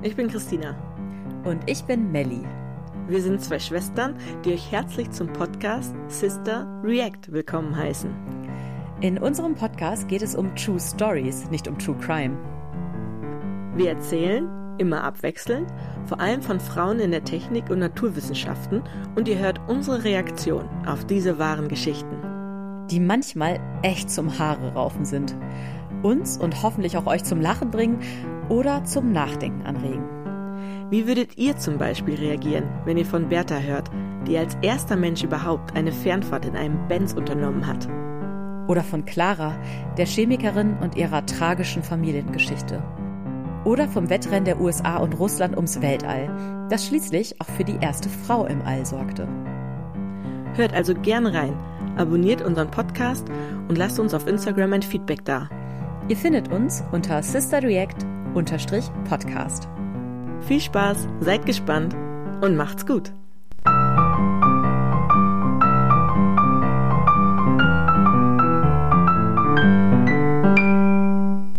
Ich bin Christina. Und ich bin Melli. Wir sind zwei Schwestern, die euch herzlich zum Podcast Sister React willkommen heißen. In unserem Podcast geht es um True Stories, nicht um True Crime. Wir erzählen, immer abwechselnd, vor allem von Frauen in der Technik und Naturwissenschaften und ihr hört unsere Reaktion auf diese wahren Geschichten. Die manchmal echt zum Haare raufen sind. Uns und hoffentlich auch euch zum Lachen bringen oder zum Nachdenken anregen. Wie würdet ihr zum Beispiel reagieren, wenn ihr von Bertha hört, die als erster Mensch überhaupt eine Fernfahrt in einem Benz unternommen hat? Oder von Clara, der Chemikerin und ihrer tragischen Familiengeschichte. Oder vom Wettrennen der USA und Russland ums Weltall, das schließlich auch für die erste Frau im All sorgte. Hört also gern rein, abonniert unseren Podcast und lasst uns auf Instagram ein Feedback da. Ihr findet uns unter sisterreact-podcast. Viel Spaß, seid gespannt und macht's gut!